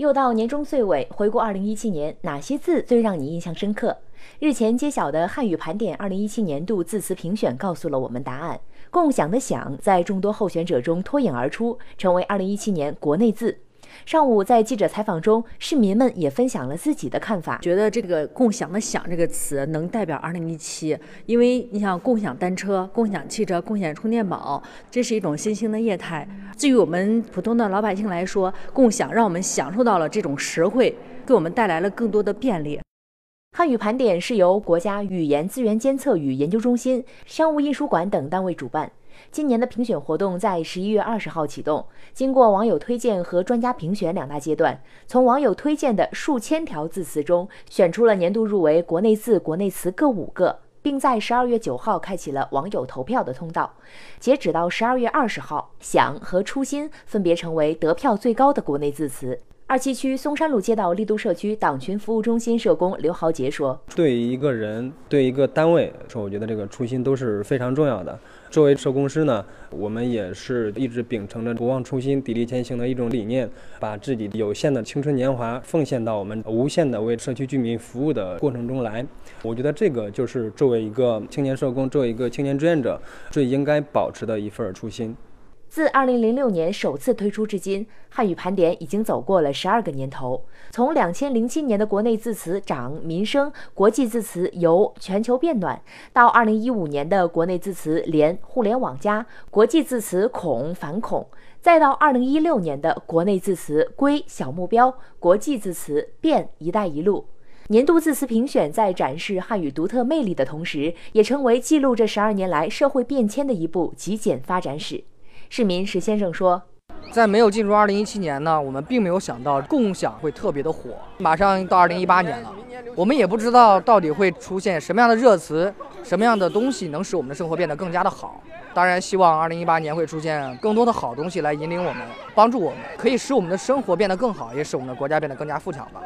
又到年终岁尾，回顾二零一七年，哪些字最让你印象深刻？日前揭晓的汉语盘点二零一七年度字词评选告诉了我们答案。共享的“享”在众多候选者中脱颖而出，成为二零一七年国内字。上午在记者采访中，市民们也分享了自己的看法，觉得这个“共享的享”这个词能代表2017，因为你想共享单车、共享汽车、共享充电宝，这是一种新兴的业态。至于我们普通的老百姓来说，共享让我们享受到了这种实惠，给我们带来了更多的便利。汉语盘点是由国家语言资源监测与研究中心、商务印书馆等单位主办。今年的评选活动在十一月二十号启动，经过网友推荐和专家评选两大阶段，从网友推荐的数千条字词中选出了年度入围国内字、国内词各五个，并在十二月九号开启了网友投票的通道。截止到十二月二十号，“想”和“初心”分别成为得票最高的国内字词。二七区松山路街道丽都社区党群服务中心社工刘豪杰说：“对于一个人，对一个单位说，我觉得这个初心都是非常重要的。作为社工师呢，我们也是一直秉承着不忘初心、砥砺前行的一种理念，把自己有限的青春年华奉献到我们无限的为社区居民服务的过程中来。我觉得这个就是作为一个青年社工，作为一个青年志愿者，最应该保持的一份初心。”自2006年首次推出至今，汉语盘点已经走过了十二个年头。从2007年的国内字词涨民生、国际字词由全球变暖，到2015年的国内字词联互联网加、国际字词恐反恐，再到2016年的国内字词归小目标、国际字词变一带一路。年度字词评选在展示汉语独特魅力的同时，也成为记录这十二年来社会变迁的一部极简发展史。市民石先生说：“在没有进入二零一七年呢，我们并没有想到共享会特别的火。马上到二零一八年了，我们也不知道到底会出现什么样的热词，什么样的东西能使我们的生活变得更加的好。当然，希望二零一八年会出现更多的好东西来引领我们，帮助我们，可以使我们的生活变得更好，也使我们的国家变得更加富强吧。”